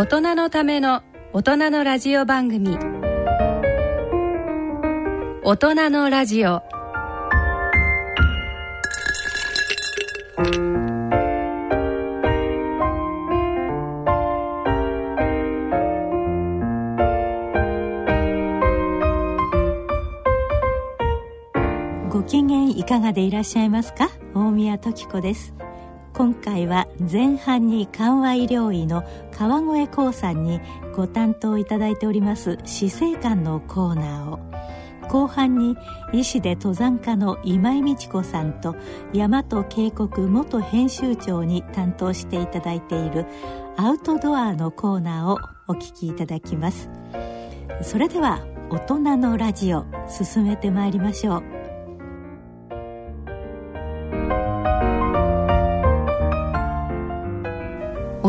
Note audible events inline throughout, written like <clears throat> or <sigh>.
大人のための大人のラジオ番組。大人のラジオ。ご機嫌いかがでいらっしゃいますか？大宮時子です。今回は前半に緩和医療医の川越光さんにご担当いただいております死生観のコーナーを。後半に医師で登山家の今井美智子さんと大和渓谷元編集長に担当していただいているアウトドアのコーナーをお聞きいただきます。それでは大人のラジオ進めてまいりましょう。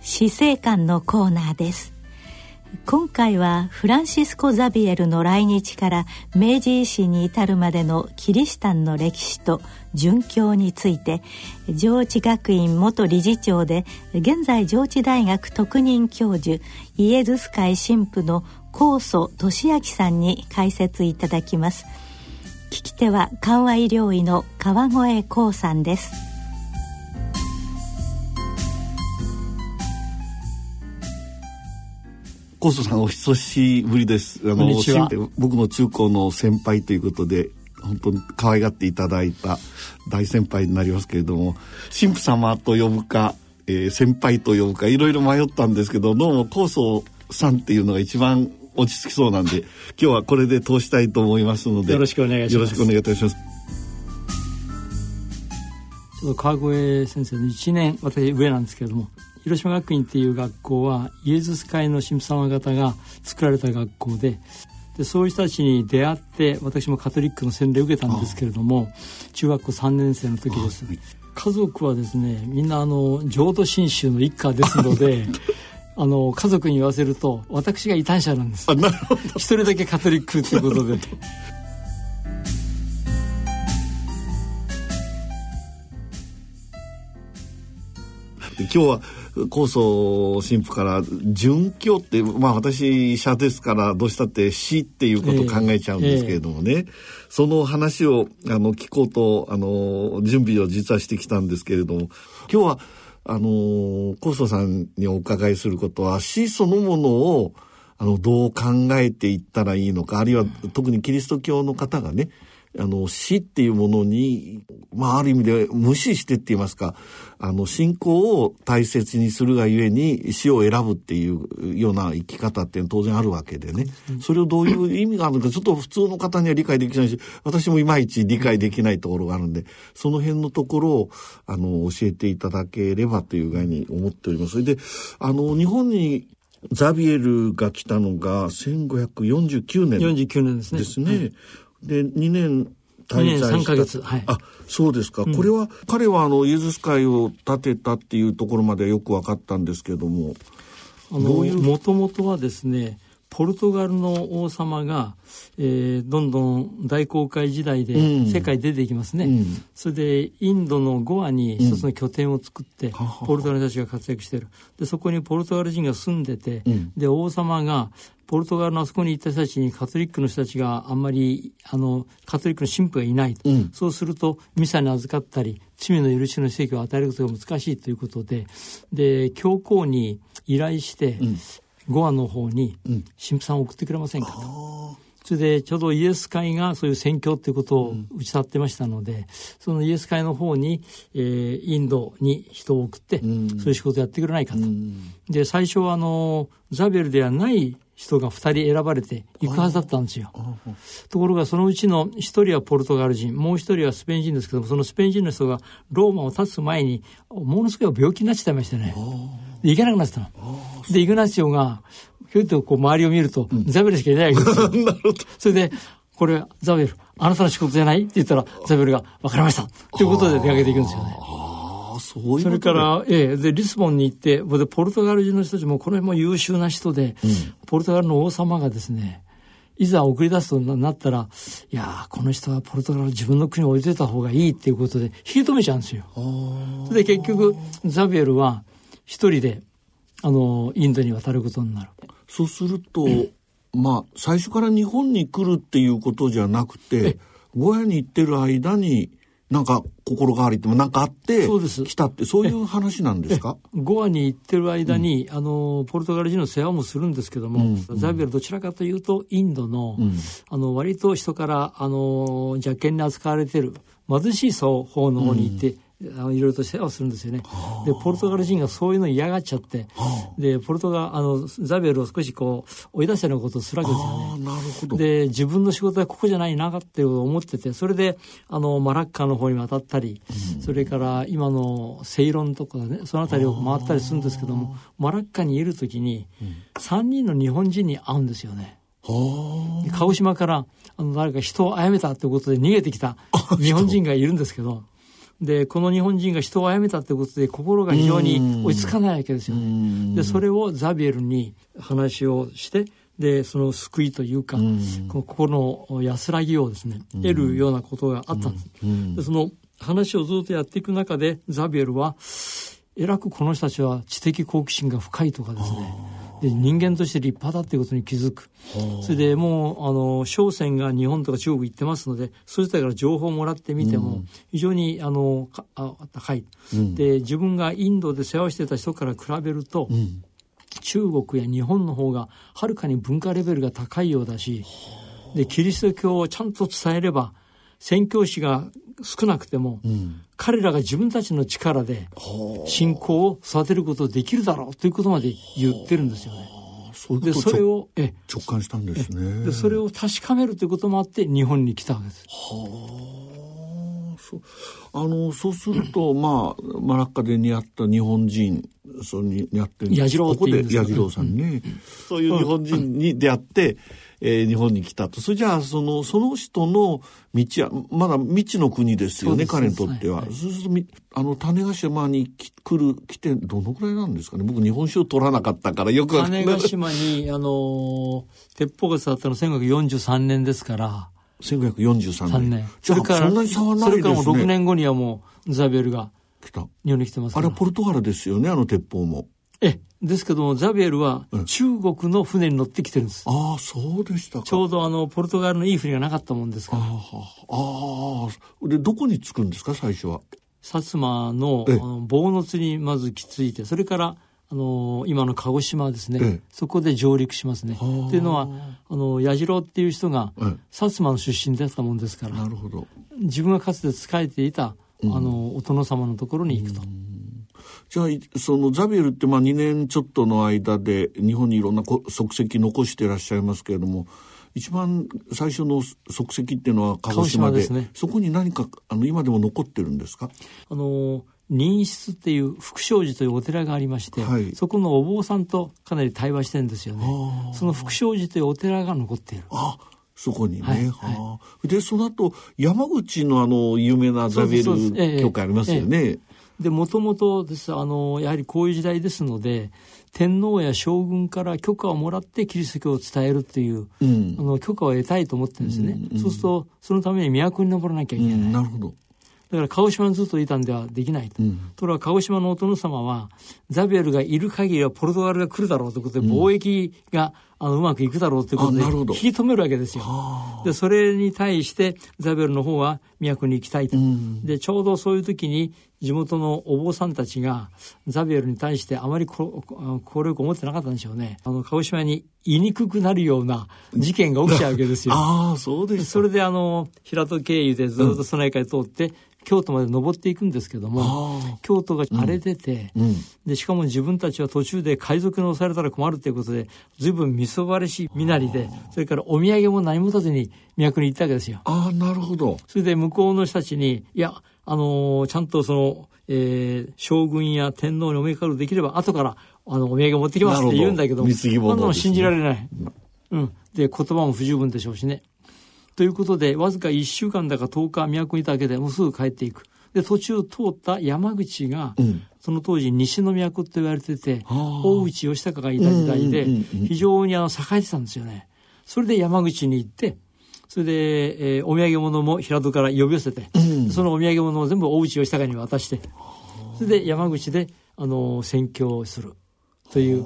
死生観のコーナーです。今回はフランシスコ・ザビエルの来日から明治維新に至るまでのキリシタンの歴史と殉教について上智学院元理事長で現在上智大学特任教授イエズス会神父の高祖俊明さんに解説いただきます。聞き手は緩和医療医の川越光さんです。コースさんお久しぶりです。あこんにちは新婦僕の中高の先輩ということで、本当に可愛がっていただいた大先輩になりますけれども、神父様と呼ぶか、えー先輩と呼ぶか、いろいろ迷ったんですけど、どうも高僧さんっていうのが一番落ち着きそうなんで、<laughs> 今日はこれで通したいと思いますので、よろしくお願いしますよろしくお願いいたします。川越先生の1年私上なんですけれども広島学院っていう学校はイエズス会の神父様方が作られた学校ででそういう人たちに出会って私もカトリックの洗礼を受けたんですけれども中学校3年生の時です。家族はですねみんなあの浄土真宗の一家ですので <laughs> あの家族に言わせると私が異端者なんです。一人だけカトリックということで。<laughs> 今日は高祖神父から殉教ってまあ私医者ですからどうしたって死っていうことを考えちゃうんですけれどもね、その話をあの聞こうとあの準備を実はしてきたんですけれども今日はあの高祖さんにお伺いすることは死そのものをあのどう考えていったらいいのかあるいは特にキリスト教の方がねあの死っていうものに、まあある意味で無視してって言いますか、あの信仰を大切にするがゆえに死を選ぶっていうような生き方っていうのは当然あるわけでね。それをどういう意味があるのかちょっと普通の方には理解できないし、私もいまいち理解できないところがあるんで、その辺のところをあの教えていただければという具合に思っております。それで、あの日本にザビエルが来たのが1549年49年ですねですね。で、2年滞在二年三した。ヶ月はいあ、そうですか。これは、彼はあの、イエズス会を建てたっていうところまではよく分かったんですけども。あのうもともとはですねポルトガルの王様が、えー、どんどん大航海時代で世界出ていきますね、うん、それでインドのゴアに一つの拠点を作って、うん、ポルトガル人たちが活躍している。でそこにポルトガル人が住んでて、うん、で王様がポルトガルのあそこに行った人たちにカトリックの人たちがあんまりあのカトリックの神父がいない、うん、そうするとミサに預かったり罪の許しの施跡を与えることが難しいということでで教皇に依頼して、うん、ゴアの方に神父さんを送ってくれませんかと。それでちょうどイエス会がそういう宣教ということを打ち立ってましたので、うん、そのイエス会の方に、えー、インドに人を送って、うん、そういう仕事やってくれないかと。うん、で最初はあのザベルではない人が2人選ばれて行くはずだったんですよ。ところがそのうちの1人はポルトガル人、もう1人はスペイン人ですけども、そのスペイン人の人がローマを立つ前に、ものすごい病気になっちゃいましてね。で行けなくなってたの。で、イグナシオが、ひょいとこう周りを見ると、ザベルしかいないわけですよ。<laughs> なるほど。それで、これ、ザベル、あなたの仕事じゃない？って言ったら、ザベルが、わかりました。ということで出かけていくんですよね。そういうそれから、ええ、で、リスボンに行って、で、ポルトガル人の人たちも、これも優秀な人で、うん、ポルトガルの王様がですね、いざ送り出すとなったら、いやこの人はポルトガル自分の国に置いといた方がいいっていうことで、引き止めちゃうんですよ。それで結局、ザビエルは一人で、あの、インドに渡ることになる。そうすると、まあ、最初から日本に来るっていうことじゃなくて、ゴヤに行ってる間に、なんか心変わりってもなんかあって来たってそういう話なんですか？ゴアに行ってる間に、うん、あのポルトガル人の世話もするんですけども、うん、ザビエルどちらかというとインドのうん、あの割と人からあの邪険に扱われてる貧しい層方の方に行って、あのいろいろと世話をするんですよね。で、ポルトガル人がそういうの嫌がっちゃって、で、ポルトガル、あの、ザビエルを少しこう、追い出したようなことをするわけですよね。なるほど。で、自分の仕事はここじゃないなって思ってて、それで、あの、マラッカの方に渡ったり、うん、それから今のセイロンとかね、その辺りを回ったりするんですけども、マラッカにいるときに、3人の日本人に会うんですよね。鹿児島からあの誰か人を殺めたということで逃げてきた日本人がいるんですけど、で、この日本人が人を殺めたってことで心が非常に追いつかないわけですよね。で、それをザビエルに話をして、で、その救いというか、この心の安らぎをですね、得るようなことがあったんです。で、その話をずっとやっていく中で、ザビエルは、えらくこの人たちは知的好奇心が深いとかですね、で人間として立派だっていうことに気づく。それでもうあの商船が日本とか中国行ってますのでそういう人から情報をもらってみても、非常にあのあ高い、うん、で自分がインドで世話をしてた人から比べると、うん、中国や日本の方がはるかに文化レベルが高いようだしでキリスト教をちゃんと伝えれば宣教師が少なくても、うん、彼らが自分たちの力で信仰を育てることできるだろうということまで言ってるんですよね。そうでそれをえ直感したんですね。でそれを確かめるということもあって日本に来たわけです。はあそう。あのそうすると <clears throat> まあマラッカで似合った日本人そうに似合ってる矢次郎っていうんですか？ここで矢次郎さんね、うん、そういう日本人に出会って、えー、日本に来たと。それじゃあ、その、その人の道は、まだ未知の国ですよね、彼にとっては。はいはい、そうすると、あの、種子島に来る、来て、どのくらいなんですかね。僕、日本酒を取らなかったから、よく種子島に、あの、鉄砲が伝わったの1543年ですから、1543年。年。それから、そんなに差はないですね。それからもう6年後にはもう、ザベルが、来た。日本に来てますあれはポルトガルですよね、あの鉄砲も。えですけどもザビエルは中国の船に乗ってきてるんです、うん、ああそうでしたちょうどあのポルトガルのいい船がなかったもんですから。ああでどこに着くんですか最初は？薩摩のあの棒の津にまずきついてそれからあの今の鹿児島ですね、そこで上陸しますね。っていうのはあの矢次郎っていう人が、薩摩の出身だったもんですから。なるほど。自分がかつて仕えていた、あのお殿様のところに行くと。じゃあ、そのザビエルってまあ2年ちょっとの間で日本にいろんな足跡残していらっしゃいますけれども、一番最初の足跡っていうのは鹿児島でです、ね、そこに何かあの今でも残ってるんですか？あの任室っていう福祥寺というお寺がありまして、はい、そこのお坊さんとかなり対話してるんですよね。その福祥寺というお寺が残っている。あそこにね、はいはい、でその後山口のあの有名なザビエル教会ありますよね、えええで、もともとです、あの、やはりこういう時代ですので、天皇や将軍から許可をもらってキリスト教を伝えるっていう、うん、あの許可を得たいと思ってるんですね、うんうん、そうするとそのために都に登らなきゃいけない、うん、なるほど。だから鹿児島にずっといたんではできないと。うん、ところが鹿児島のお殿様は、ザビエルがいる限りはポルトガルが来るだろうということで、貿易が、あのうまくいくだろうということで、引き止めるわけですよ。で、それに対してザビエルの方は都に行きたいと。うん、で、ちょうどそういう時に地元のお坊さんたちがザビエルに対してあまりこ効力を持ってなかったんでしょうね。あの、鹿児島に言いにくくなるような事件が起きちゃうわけですよ。<laughs> ああ、そうですそれであの、平戸経由でずっと備え会通って、京都まで登っていくんですけども京都が荒れてて、うんうん、でしかも自分たちは途中で海賊に押されたら困るということで随分みそばれし身なりでそれからお土産も何も持たずに都に行ったわけですよ。ああなるほど。それで向こうの人たちにいやあのー、ちゃんとその、えー、将軍や天皇にお目かかるできれば後からあのお土産持ってきますって言うんだけどどそんなの信じられない。うん、で言葉も不十分でしょうしね。ということで、わずか1週間だか10日、都にいただけでもうすぐ帰っていく。で、途中通った山口が、うん、その当時西の都って言われてて、大内義隆がいた時代で、非常にあの栄えてたんですよね。それで山口に行って、それで、えー、お土産物も平戸から呼び寄せて、うん、そのお土産物を全部大内義隆に渡して、それで山口で、あの、宣教する。という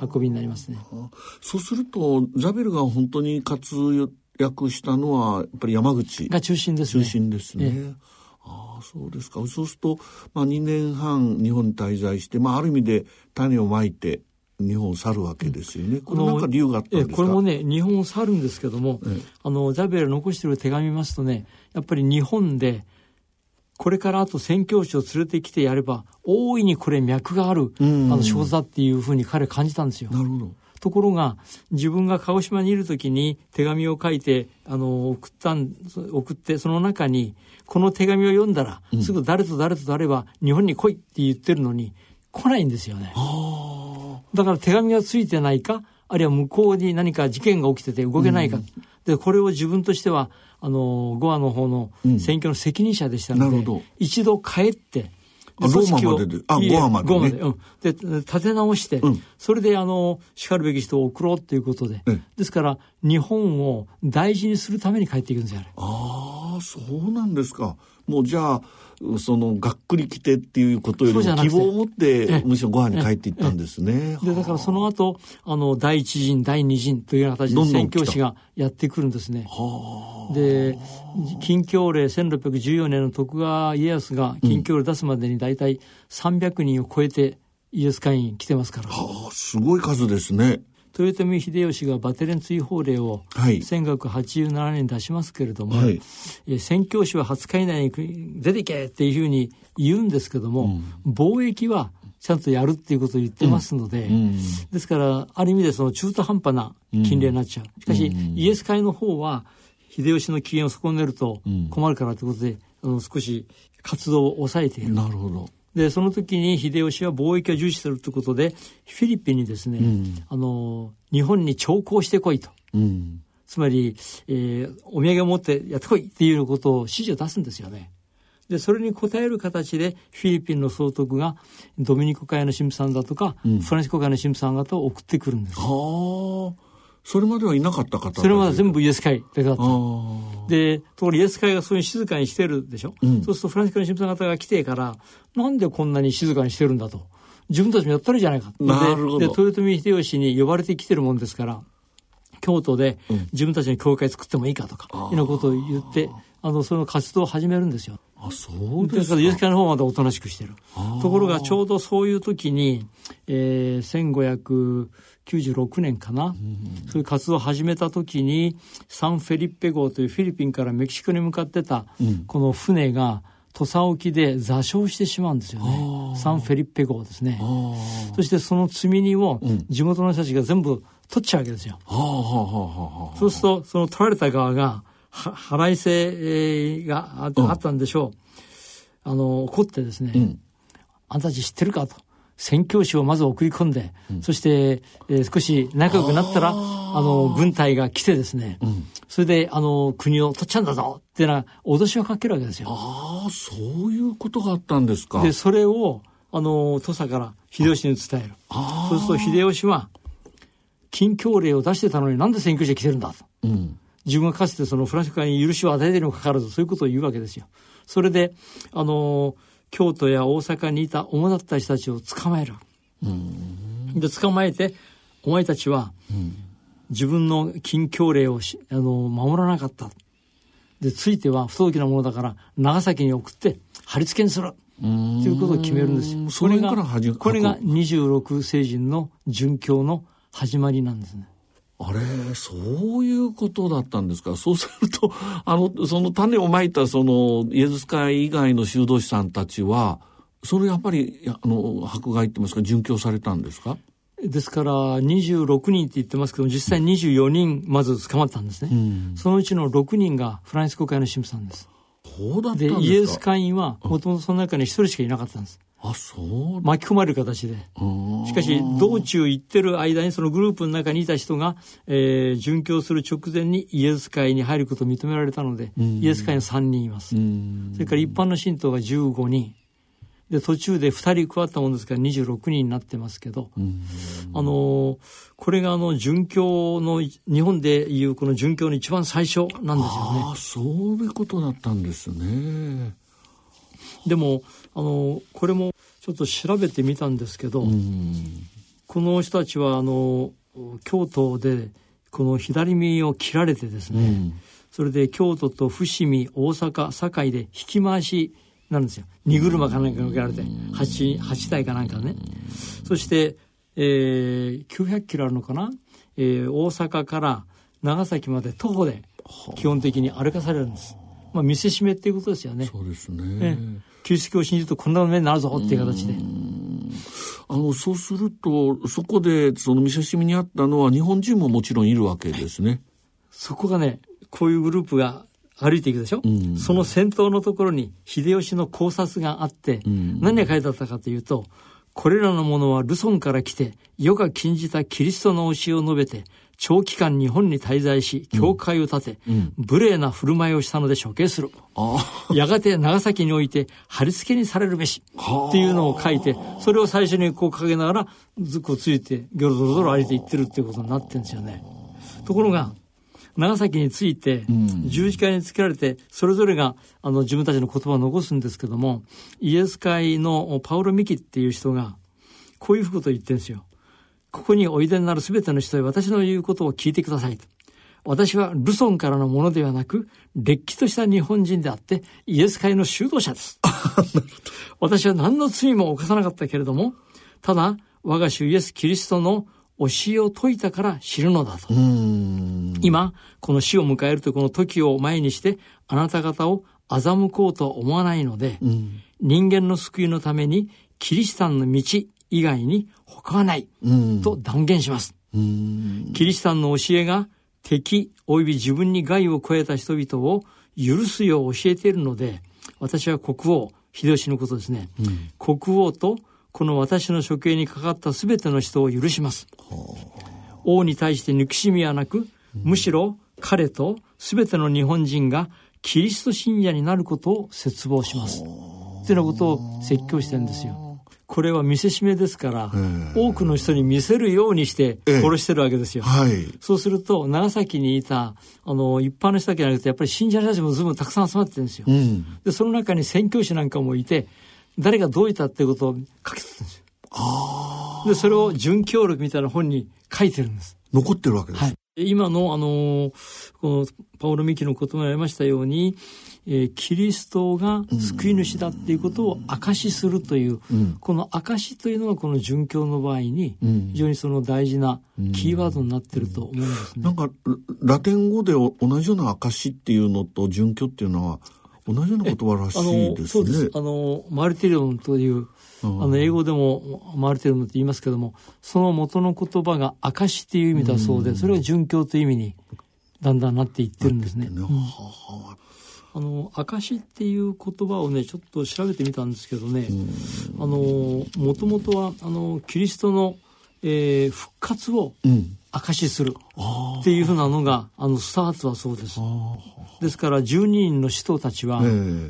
運びになりますね。そうすると、ザベルが本当に活躍したのはやっぱり山口が中心ですね。中心ですね。ええ、ああそうですか。そうすると、まあ、2年半日本に滞在して、まあ、ある意味で種をまいて日本を去るわけですよね。これなんか理由があったんですか？これもね、日本を去るんですけども、ええ、あの、ザビエル残している手紙見ますとね、やっぱり日本で、これからあと宣教師を連れてきてやれば、大いにこれ脈がある、あの、仕事だっていうふうに彼感じたんですよ。なるほど。ところが自分が鹿児島にいる時に手紙を書いてあの送ったん送ってその中にこの手紙を読んだら、うん、すぐ誰と誰と誰は日本に来いって言ってるのに来ないんですよね。だから手紙がついてないかあるいは向こうに何か事件が起きてて動けないか、うん、でこれを自分としてはあのゴアの方の選挙の責任者でしたので、うん、一度帰ってローマまでで、あ、ゴアまで、ね。ゴアまで、うん。で、立て直して、うん、それで、あの、叱るべき人を送ろうっていうことで、ですから、日本を大事にするために帰っていくんですよ、ああ、そうなんですか。もうじゃあ、そのがっくりきてっていうことよりも希望を持ってむしろご飯に帰っていったんですね。でだからその後あの第一陣第二陣というような形で宣教師がやってくるんですね。で近況令1614年の徳川家康が近況令出すまでに大体300人を超えてイエス会員来てますから。はあ、すごい数ですね。豊臣秀吉がバテレン追放令を1587年に出しますけれども、はい、宣教師は20日以内に出ていけっていうふうに言うんですけども、うん、貿易はちゃんとやるっていうことを言ってますので、うんうん、ですからある意味でその中途半端な金利になっちゃう。しかし、イエス会の方は秀吉の機嫌を損ねると困るからということで、あの少し活動を抑えている。なるほど。でその時に秀吉は貿易を重視するということでフィリピンにですね、うん、あの日本に徴工してこいと、うん、つまり、えー、お土産を持ってやってこいっていうことを指示を出すんですよね。でそれに応える形でフィリピンの総督がドミニコ会の神父さんだとか、うん、フランシコ会の神父さん方を送ってくるんです。はあそれまではいなかった方それまで全部イエス会だけだった。で、ところイエス会がそういう静かにしてるでしょ？うん、そうするとフランス会の神父さん方が来てから、なんでこんなに静かにしてるんだと？自分たちもやったらいいじゃないか。なるほど。で、豊臣秀吉に呼ばれてきてるもんですから、京都で自分たちの教会作ってもいいかとか、いうようなことを言って、あの、その活動を始めるんですよ。あ、そうですか。イエス会の方はまだおとなしくしてる。ところがちょうどそういう時に、えー、1500、96年かな、うん、そういう活動を始めた時にサンフェリッペ号というフィリピンからメキシコに向かってたこの船が土佐沖で座礁してしまうんですよね。サンフェリッペ号ですね。そしてその積み荷を地元の人たちが全部取っちゃうわけですよ、そうするとその取られた側が払い制があったんでしょう、あの怒ってですね、うん、あんたたち知ってるか？と宣教師をまず送り込んで、そして、えー少し仲良くなったら、あの、軍隊が来てですね、それで、あの、国を取っちゃうんだぞっていうのは、脅しをかけるわけですよ。ああ、そういうことがあったんですか。で、それを、あの、土佐から秀吉に伝える。そうすると秀吉は、禁教令を出してたのになんで宣教師が来てるんだと。うん。自分がかつてそのフランス会に許しを与えているにもかかわらずそういうことを言うわけですよ。それで、あの、京都や大阪にいた主だった人たちを捕まえる。で、捕まえて、お前たちは、自分の禁教令をしあの守らなかった。で、ついては不届きなものだから、長崎に送って、貼り付けにする。ということを決めるんですよ。それから始これが26聖人の殉教の始まりなんですね。あれ、そういうことだったんですか？<laughs> そうすると、あの、その種をまいた、その、イエズス会以外の修道士さんたちは、それやっぱり、あの、迫害って言いますか、殉教されたんですか？ですから26人って言ってますけど実際24人まず捕まったんですね、そのうちの6人がフランシスコ会の神父さんです。そうだったんですか？でイエス会員はもともとその中に1人しかいなかったんですあ、そう。巻き込まれる形で。しかし道中行ってる間にそのグループの中にいた人が、えー、殉教する直前にイエス会に入ることを認められたので、イエス会に3人います、それから一般の信徒が15人。で途中で2人加わったもんですから26人になってますけど、あのこれがあの殉教の日本でいうこの殉教の一番最初なんですよね。ああ、そういうことだったんですね。でもあのこれもちょっと調べてみたんですけど、この人たちはあの京都でこの左耳を切られてですね、それで京都と伏見大阪堺で引き回しなんですよ。荷車かなんかに受けられて 8, 8台かなんかね。そして、えー、900キロあるのかな、えー、大阪から長崎まで徒歩で基本的に歩かされるんです、まあ、見せしめっていうことですよね。そうですね。ええキリスト教を信じるとこんな目になるぞっていう形で。あの、そうすると、そこで、その見せしみにあったのは、日本人ももちろんいるわけですね。そこがねこういうグループが歩いていくでしょ、その先頭のところに秀吉の考察があって、何が書いてあったかというとこれらのものはルソンから来て世が禁じたキリストの教えを述べて長期間日本に滞在し教会を建て、無礼な振る舞いをしたので処刑する。やがて長崎において貼り付けにされるべしっていうのを書いてそれを最初にこうかけながらずっこうついてギョロゾロゾロ歩いていってるっていうことになってるんですよね。ところが長崎に着いて、十字架につけられて、それぞれがあの自分たちの言葉を残すんですけども、イエス会のパウロ・ミキっていう人が、こういうことを言ってるんですよ。ここにおいでになるすべての人へ私の言うことを聞いてくださいと。私はルソンからのものではなく、れっきとした日本人であって、イエス会の修道者です。私は何の罪も犯さなかったけれども、ただ、我が主イエス・キリストの教えを説いたから知るのだと。今、この死を迎えるというこの時を前にして、あなた方を欺こうと思わないので、人間の救いのために、キリシタンの道以外に他はない、と断言します。キリシタンの教えが敵及び自分に害を加えた人々を許すよう教えているので、私は国王、秀吉のことですね、国王とこの私の処刑にかかった全ての人を許します。王に対して憎しみはなく、むしろ彼と全ての日本人がキリスト信者になることを絶望します。っていうようなことを説教してるんですよ。これは見せしめですから、多くの人に見せるようにして殺してるわけですよ。はい。そうすると、長崎にいた、あの、一般の人だけじゃなくて、やっぱり信者たちもずいぶんたくさん集まってるんですよ。で、その中に宣教師なんかもいて、誰がどういたってことを書き取ってるんですよ。で、それを準教録みたいな本に書いてるんです。残ってるわけです。はい。今の、あの、このパオロ・ミキの言葉にありましたように、えーキリストが救い主だっていうことを証しするという、この証しというのがこの殉教の場合に、非常にその大事なキーワードになってると思うんですね。なんか、ラテン語でお同じような証っていうのと殉教っていうのは、同じような言葉らしいですね。そうです。あの、マルティリオンという、あの、英語でもマルティリオンって言いますけども、その元の言葉が証っていう意味だそうで、それが殉教という意味にだんだんなっていってるんですね。ね。あの証っていう言葉をねちょっと調べてみたんですけどねあのもともとはあのキリストの、えー、復活を証しするっていうふうなのがあのスタートはそうです。ですから12人の使徒たちは、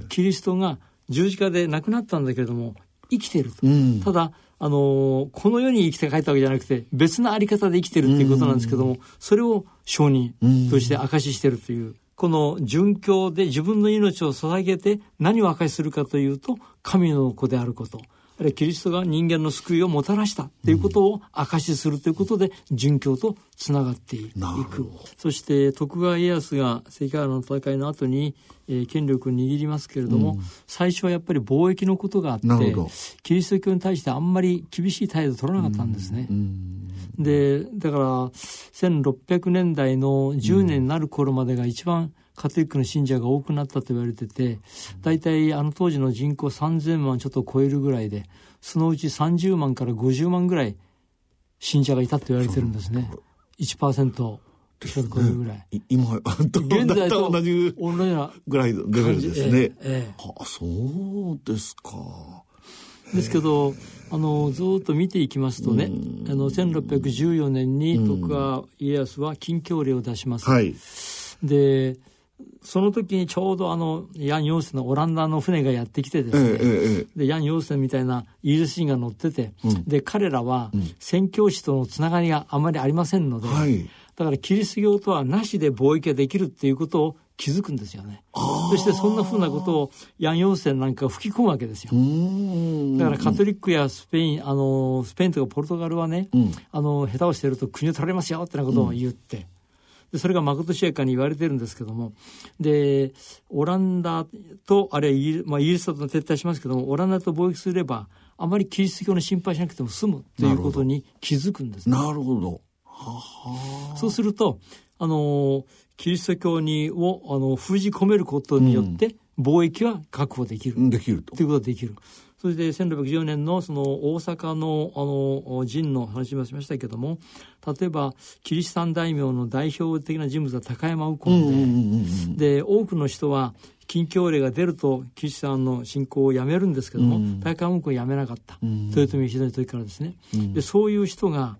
キリストが十字架で亡くなったんだけれども生きていると、うん、ただあのこの世に生きて帰ったわけじゃなくて別のあり方で生きてるっていうことなんですけども、それを証人として証ししてるという。この殉教で自分の命を捧げて何を証しするかというと神の子であることあるいはキリストが人間の救いをもたらしたということを証しするということで、殉教とつながっていく。そして徳川家康が関ヶ原の戦いの後に、えー、権力を握りますけれども、うん、最初はやっぱり貿易のことがあってキリスト教に対してあんまり厳しい態度を取らなかったんですね。うんうん、でだから1600年代の10年になる頃までが一番カトリックの信者が多くなったと言われてて、大体あの当時の人口3000万ちょっと超えるぐらいで、そのうち30万から50万ぐらい信者がいたと言われてるんですね。1%。ちょっと超えるぐらい。今、現在と同じぐらいのレベルですね。ええあ、そうですか。ですけど、あのずっと見ていきますとね、あの1614年に徳川家康は禁教令を出します。はい、でその時にちょうどあのヤン・ヨーセンのオランダの船がやってきてですね、ええ、でヤン・ヨーセンみたいなイギリス人が乗ってて、うん、で彼らは宣教師とのつながりがあまりありませんので、はい、だからキリスト教とはなしで貿易ができるっていうことを気づくんですよね。そしてそんなふうなことをヤン・ヨーセンなんか吹き込むわけですよ。だからカトリックやスペイン、あの、スペインとかポルトガルはね、うん、あの、下手をしてると国を取られますよってなことを言って、うんでそれがまことしやかに言われてるんですけどもでオランダとあるいはイギリ,、まあ、イギリスと撤退しますけどもオランダと貿易すればあまりキリスト教の心配しなくても済むということに気づくんです、ね、なるほどそうするとあのキリスト教にをあの封じ込めることによって、貿易は確保できる。できると。ということができる。それで1614年のその大阪のあの陣の話もしましたけども例えばキリシタン大名の代表的な人物は高山右近で,、で多くの人は禁教令が出るとキリシタンの信仰をやめるんですけども、うん、高山右近はやめなかった、うん、豊臣秀吉の時からですね、うん、でそういう人が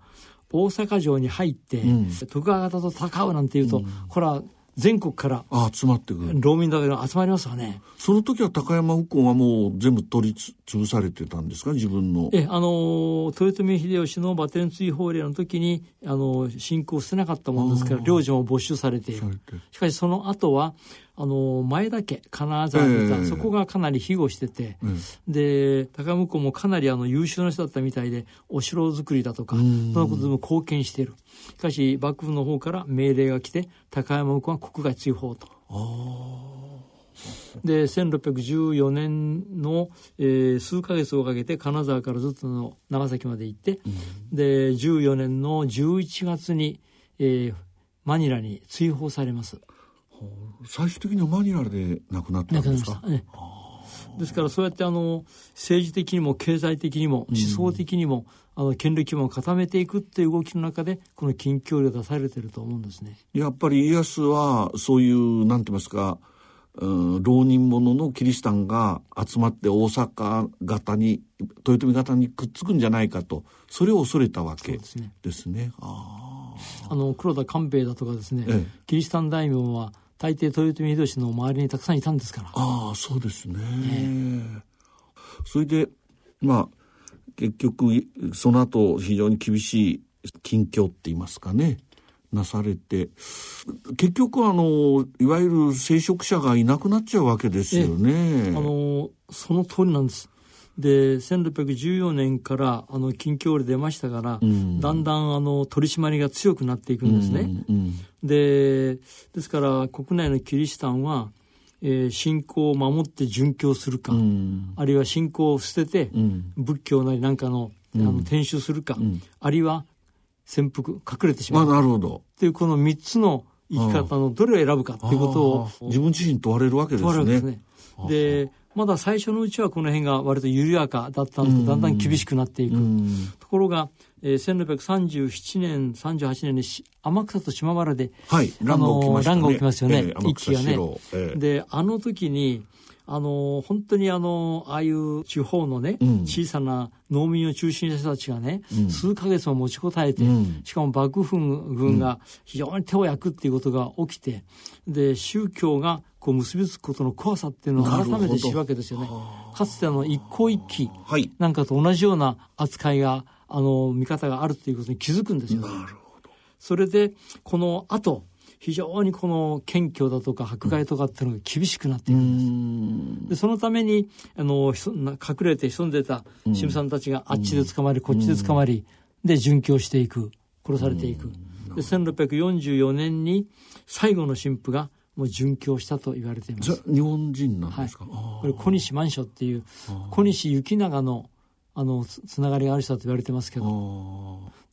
大阪城に入って、徳川方と戦うなんていうと、これは全国から集まってくる。労民だけが集まりますわね。その時は高山右近はもう全部取り潰されてたんですか？自分の。えあの豊臣秀吉の馬天追法令の時にあの侵攻してなかったものですから領事も没収されている。しかしその後はあの前田家金沢にいた、えー、そこがかなり庇護してて、うん、で高向こうもかなりあの優秀な人だったみたいでお城作りだとかそん。なことでも貢献している。しかし幕府の方から命令が来て高山向こうは国外追放と。で1614年の、えー、数か月をかけて金沢からずっとの長崎まで行って、うん、で14年の11月に、えー、マニラに追放されます。最終的にはマニラで亡くなったんですか、ね、ですからそうやってあの政治的にも経済的にも思想的にも、うん、あの権力基盤を固めていくっていう動きの中でこの近況令出されてると思うんですね。やっぱり家康はそういうなんて言いますかうん、浪人者のキリシタンが集まって大阪型に豊臣型にくっつくんじゃないかとそれを恐れたわけですね。ですね。ああの黒田官兵衛だとかですね、ええ、キリシタン大名は大抵豊臣秀吉の周りにたくさんいたんですからああそうですね、ねそれでまあ結局その後非常に厳しい近況って言いますかねなされて結局あのいわゆる聖職者がいなくなっちゃうわけですよね。あのその通りなんです。で1614年からあの近況令出ましたから、うん、だんだんあの取り締まりが強くなっていくんですね。うんうん、でですから国内のキリシタンは、えー、信仰を守って殉教するか、うん、あるいは信仰を捨てて、仏教なりなんかのあの転宗するか、あるいは潜伏隠れてしまう。なるほど。っていうこの3つの生き方のどれを選ぶかっていうことを自分自身問われるわけですね。ですね。でまだ最初のうちはこの辺が割と緩やかだったんですけど、だんだん厳しくなっていく。ところが、えー、1637年、38年に天草と島原で、はい、乱が起きましたね。乱が起きますよね。えー、一気がね、えー。で、あの時に、あの、本当にあの、ああいう地方のね、うん、小さな農民を中心にした人たちがね、うん、数ヶ月も持ちこたえて、うん、しかも幕府軍が非常に手を焼くっていうことが起きて、で、宗教がこう結びつくことの怖さっていうのを改めて知るわけですよね。かつてあの、一向一揆なんかと同じような扱いが、あの、見方があるっていうことに気づくんですよ。なるほど。それで、この後、非常にこの謙虚だとか迫害とかっていうのが厳しくなっているんです。で、そのために、あの、隠れて潜んでた神さんたちがあっちで捕まり、こっちで捕まり、で、殉教していく。殺されていく。で、1644年に最後の神父がもう殉教したと言われています。日本人なんですか、はい、これ小西万書っていう小西行長のあのつながりがある人だと言われてますけど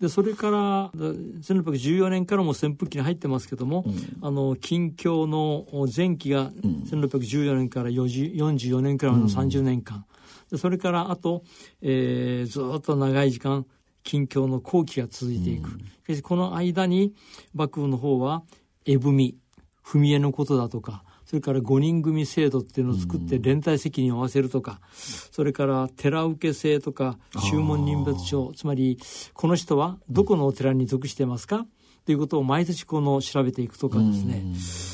でそれから1614年からも扇風機に入ってますけども、うん、あの近況の前期が1614年から44年からの30年間、でそれからあと、えー、ずっと長い時間近況の後期が続いていく、しかしこの間に幕府の方は絵踏踏み絵のことだとかそれから5人組制度っていうのを作って連帯責任を負わせるとか、それから寺受け制とか、宗門人別書、つまり、この人はどこのお寺に属してますか？ということを毎年この調べていくとかですね。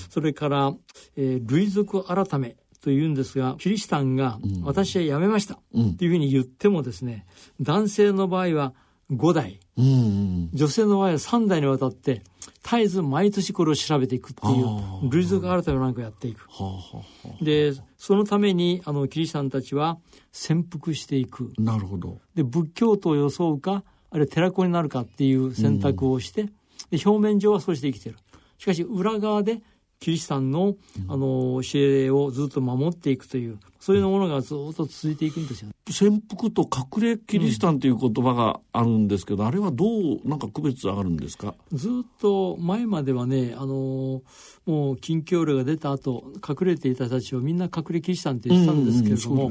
それから、えー、類族改めというんですが、キリシタンが私は辞めましたっていうふうに言ってもですね、男性の場合は5代、女性の場合は3代にわたって絶えず毎年これを調べていくっていう類族改めなんかやっていく。でそのためにあのキリシタンたちは潜伏していく。なるほど。で仏教徒を装うかあるいは寺子になるかっていう選択をして、で表面上はそうして生きてる。しかし裏側でキリシタンの、あの、教えをずっと守っていくという、そういうものがずっと続いていくんですよ。潜伏と隠れキリシタンという言葉があるんですけど、うん、あれはどう、なんか区別あるんですか？ずっと前まではね、あの、もう近況令が出た後、隠れていた人たちをみんな隠れキリシタンって言ってたんですけれども、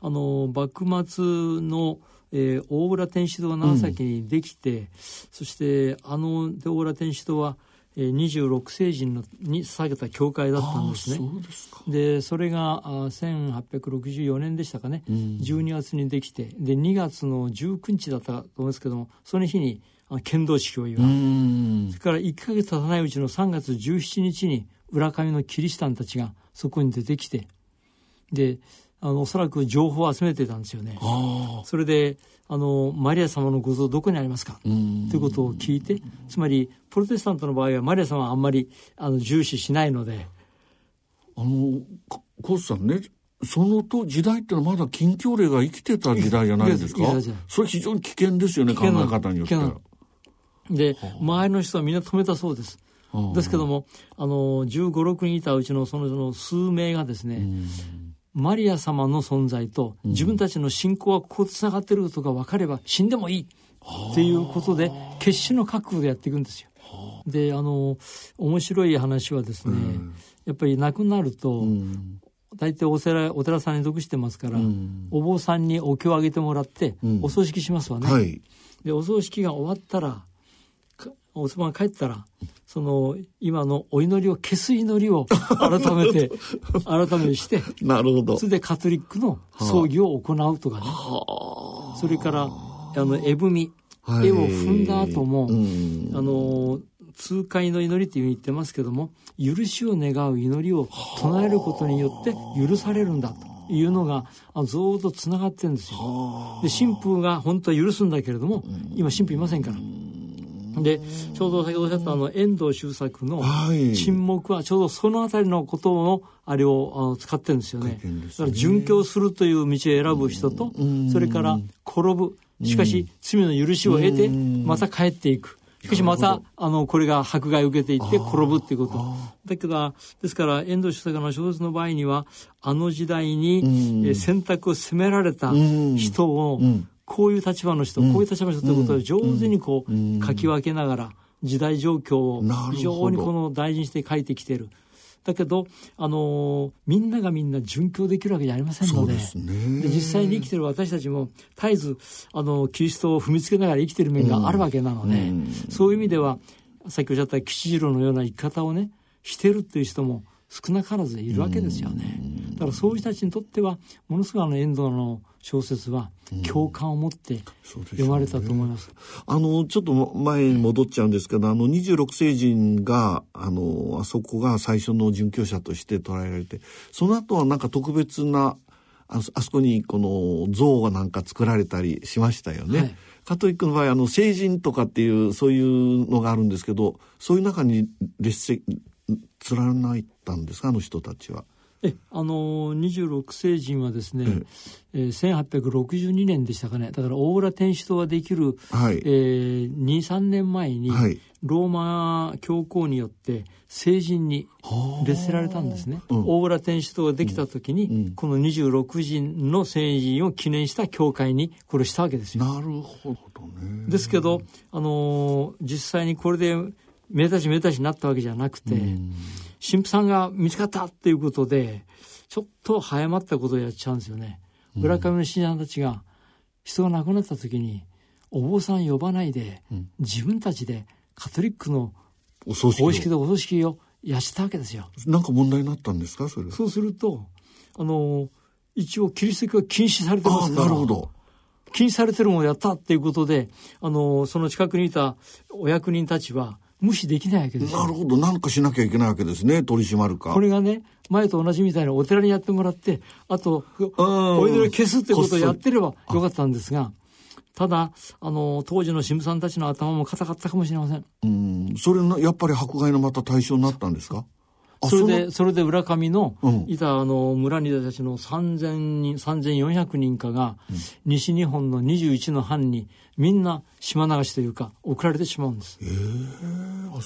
あの、幕末の、えー、大浦天主堂が長崎にできて、うん、そしてあの大浦天主堂は26世人のに捧げた教会だったんですね。そでそれが1864年でしたかね、うん、12月にできてで2月の19日だったと思うんですけどもその日に剣道式を祝う、うそれから1か月経たないうちの3月17日に浦上のキリシタンたちがそこに出てきてであのおそらく情報を集めてたんですよね。それであのマリア様のご像どこにありますか？ということを聞いてつまりプロテスタントの場合はマリア様はあんまりあの重視しないので。あのコースさんねそのと時代ってのはまだ近況令が生きてた時代じゃないですか？それ非常に危険ですよね考え方によって。は。で周りの人はみんな止めたそうです。ですけどもあの15、6人いたうちのそのその数名がですね、マリア様の存在と自分たちの信仰はここでつながってることが分かれば死んでもいい。っていうことで決死の覚悟でやっていくんですよ。であの面白い話はですね、うん、やっぱり亡くなると、うん、大体お寺お寺さんに属してますから、うん、お坊さんにお経をあげてもらって、お葬式しますわね。はい、でお葬式が終わったらお妻が帰ったらその今のお祈りを消す祈りを改めて <laughs> 改めしてなるほど。それでカトリックの葬儀を行うとかね、はあ、それからあの絵踏み、はい、絵を踏んだ後も、うん、あの痛快の祈りっていうふうに言ってますけども許しを願う祈りを唱えることによって許されるんだというのがずっとつながってるんですよ。で神父が本当は許すんだけれども今神父いませんから。でちょうど先ほどおっしゃったあの遠藤周作の沈黙はちょうどその辺りのことのあれを使ってるんですよね。だから殉教するという道を選ぶ人とそれから転ぶ。しかし罪の許しを得てまた帰っていく。しかしまた、あの、これが迫害を受けていって転ぶっていうこと。だけど、ですから、遠藤周作の小説の場合には、あの時代に選択を責められた人をこういう立場の人、こういう立場の人ということを上手にこう書き分けながら時代状況を非常にこの大事にして書いてきてる。だけど、あのーみんながみんな殉教できるわけじゃありませんので、で実際に生きてる私たちも絶えず、あのキリストを踏みつけながら生きてる面があるわけなので、そういう意味では、さっきおっしゃった吉次郎のような生き方をね、してるっていう人も少なからずいるわけですよね。だからそういう人たちにとっては、ものすごいあの遠藤の小説は共感を持って読まれたと思います。あの、ちょっと前に戻っちゃうんですけど、あの、26世人が、あの、あそこが最初の殉教者として捉えられて、その後はなんか特別な、あそあそこにこの像がなんか作られたりしましたよね。はいカトリックの場合、あの、聖人とかっていう、そういうのがあるんですけど、そういう中に列席、貫いたんですか、あの人たちは。えあの26世人はですね、えー1862年でしたかね。だから大浦天主堂ができる、はい。えー23年前に、はい。ローマ教皇によって聖人に列せられたんですね、うん。大浦天主堂ができた時に、うん。この26人の聖人を記念した教会にこれをしたわけですよ。なるほどね。ですけど、あのー実際にこれでめでたしめでたしになったわけじゃなくて、神父さんが見つかったっていうことで、ちょっと早まったことをやっちゃうんですよね。村上の信者たちが、人が亡くなった時に、お坊さん呼ばないで、自分たちでカトリックのお葬式を公式でお葬式をやったわけですよ。なんか問題になったんですか、それ。そうすると、あのー一応キリスト教は禁止されてますから。なるほど。禁止されてるものをやったっていうことで、あの、その近くにいたお役人たちは無視できないわけですよ。なるほど。なんかしなきゃいけないわけですね。取り締まるか。これがね、前と同じみたいにお寺にやってもらって、あと、お祈りを消すってことをやってればよかったんですが、ただ、あの、当時の神父さんたちの頭も硬かったかもしれません。うん。それな、やっぱり迫害のまた対象になったんですか？あそれで、のそれで浦上のうん、いたあの、村にいた人たちの3000人、3400人かが、西日本の21の藩に、みんな島流しというか、送られてしまうんです。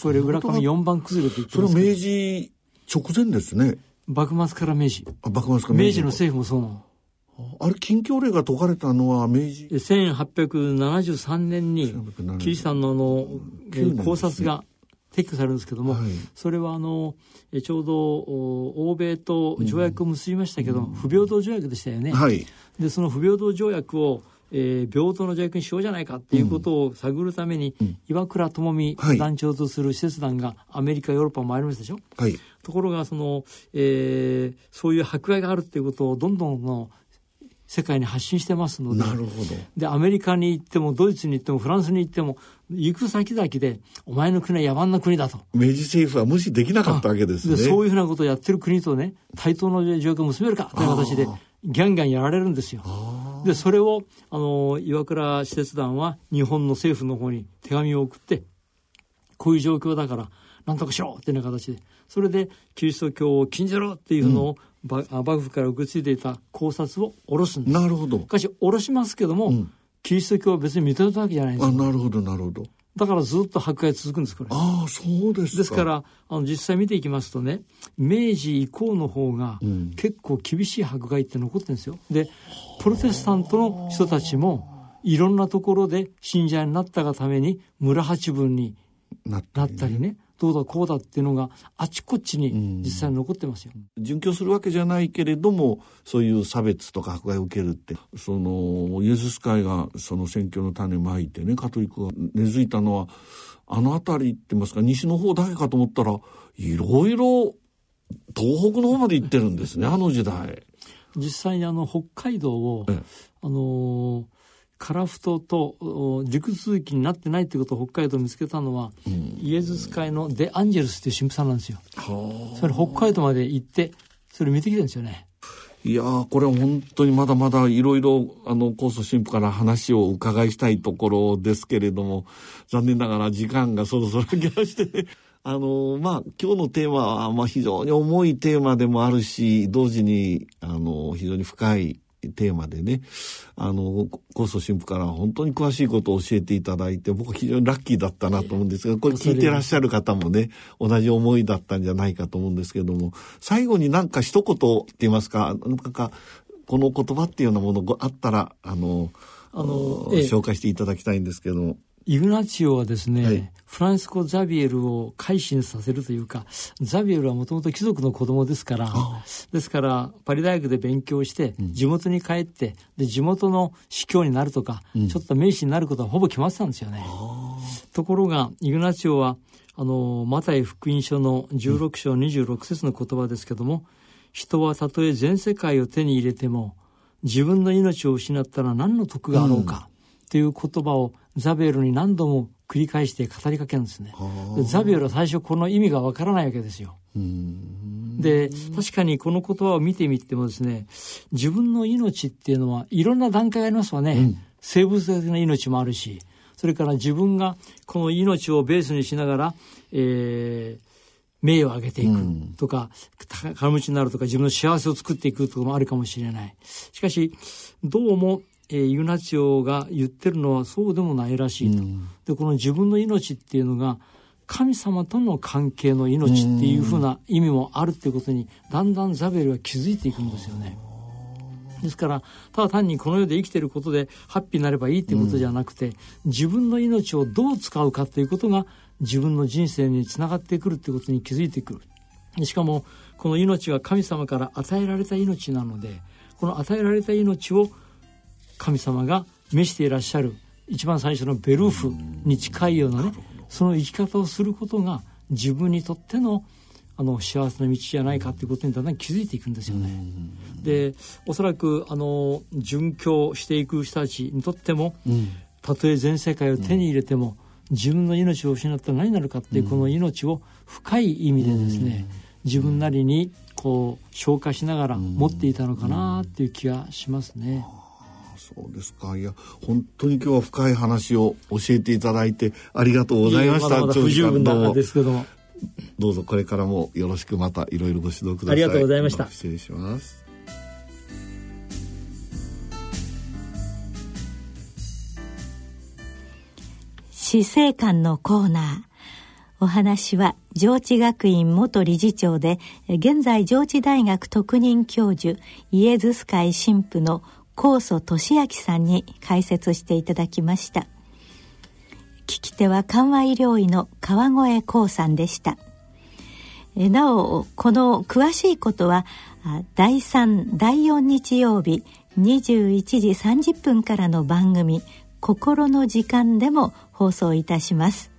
これ浦上4番崩れて言ってそれ明治直前ですね。幕末から明治。あ、幕末か明治の政府もそうなの。あれ、禁教令が解かれたのは明治。で1873年に1873キリシタンのあの、え9年ですね考察が撤去されるんですけども、はいそれはあのえちょうどお欧米と条約を結びましたけど、不平等条約でしたよね。はい。でその不平等条約を、えー平等の条約にしようじゃないかっていうことを探るために、岩倉智美はい団長とする使節団がアメリカヨーロッパを回りましたでしょ？はい。ところがその、えーそういう迫害があるっていうことをどんどんの世界に発信してますのでなるほど。でアメリカに行ってもドイツに行ってもフランスに行っても行く先々でお前の国は野蛮な国だと。明治政府は無視できなかったわけですね。でそういうふうなことをやってる国とね対等の条約を結べるかという形でギャンギャンやられるんですよ。でそれをあの岩倉使節団は日本の政府の方に手紙を送ってこういう状況だからなんとかしろっていうような形でそれでキリスト教を禁じろっていうのを、ばあ幕府から受け継いでいた考察を下ろすんです。なるほどし。かし下ろしますけども、んキリスト教は別に認めたわけじゃないんですあ、よ。なるほど、なるほど。だからずっと迫害続くんですこれ。ああ、そうですか。ですか、らあの実際見ていきますとね明治以降の方がん結構厳しい迫害って残ってるんですよ。でプロテスタントの人たちもいろんなところで信者になったがために村八分になったりねどうだこうだっていうのがあちこちに実際に残ってますよ。殉教するわけじゃないけれどもそういう差別とか迫害を受けるってそのイエズス会がその宣教の種まいてねカトリックが根付いたのはあの辺りって言いますか西の方だけかと思ったらいろいろ東北の方まで行ってるんですねあの時代。実際にあの北海道をええあのー樺太とお陸続きになってないってことを北海道で見つけたのは、イエズス会のデ・アンジェルスっていう神父さんなんですよ。それ北海道まで行ってそれ見てきてるんですよね。いやーこれは本当にまだまだいろいろあの高祖神父から話を伺いしたいところですけれども残念ながら時間がそろそろ来ましてね <laughs> あのまあ今日のテーマはまあ非常に重いテーマでもあるし同時にあの非常に深いテーマでねあの高祖神父から本当に詳しいことを教えていただいて僕は非常にラッキーだったなと思うんですがこれ聞いてらっしゃる方もね同じ思いだったんじゃないかと思うんですけども最後になんか一言って言いますかなんかこの言葉っていうようなものがあったらあのあのええ。紹介していただきたいんですけどイグナチオはですね、はい。フランスコ・ザビエルを改心させるというかザビエルはもともと貴族の子供ですからですからパリ大学で勉強して地元に帰ってで地元の司教になるとか、ちょっと名士になることはほぼ決まってたんですよね。ところがイグナチオはあのマタイ福音書の16章26節の言葉ですけども、人はたとえ全世界を手に入れても自分の命を失ったら何の得があろうか、という言葉をザビエルに何度も繰り返して語りかけるんですね。でザビエルは最初この意味がわからないわけですよ。で確かにこの言葉を見てみてもですね自分の命っていうのはいろんな段階がありますわね、生物的な命もあるしそれから自分がこの命をベースにしながら、えー名誉を上げていくとか、金持ちになるとか自分の幸せを作っていくとかもあるかもしれない。しかしどうも、えーイグナチオが言ってるのはそうでもないらしいと。でこの自分の命っていうのが神様との関係の命っていうふうな意味もあるっていうことにだんだんザベルは気づいていくんですよね。ですからただ単にこの世で生きていることでハッピーになればいいっていうことじゃなくて、自分の命をどう使うかっていうことが自分の人生につながってくるっていうことに気づいてくる。しかもこの命は神様から与えられた命なのでこの与えられた命を神様が召していらっしゃる一番最初のベルフに近いようなねその生き方をすることが自分にとってのあの幸せな道じゃないかっていうことにだんだん気づいていくんですよね。でおそらくあの殉教していく人たちにとっても、たとえ全世界を手に入れても、自分の命を失ったら何になるかっていうこの命を深い意味でですね、自分なりにこう消化しながら持っていたのかなっていう気がしますね。そうですか。いや、本当に今日は深い話を教えていただいてありがとうございました。まだまだ不十分な長時間どうもですけども。どうぞこれからもよろしくまたいろいろご指導ください。ありがとうございました失礼します。死生観のコーナーお話は上智学院元理事長で現在上智大学特任教授イエズス会神父の高祖俊明さんに解説していただきました。聞き手は緩和医療医の川越光さんでした。えなおこの詳しいことはあ第3第4日曜日21時30分からの番組「心の時間」でも放送いたします。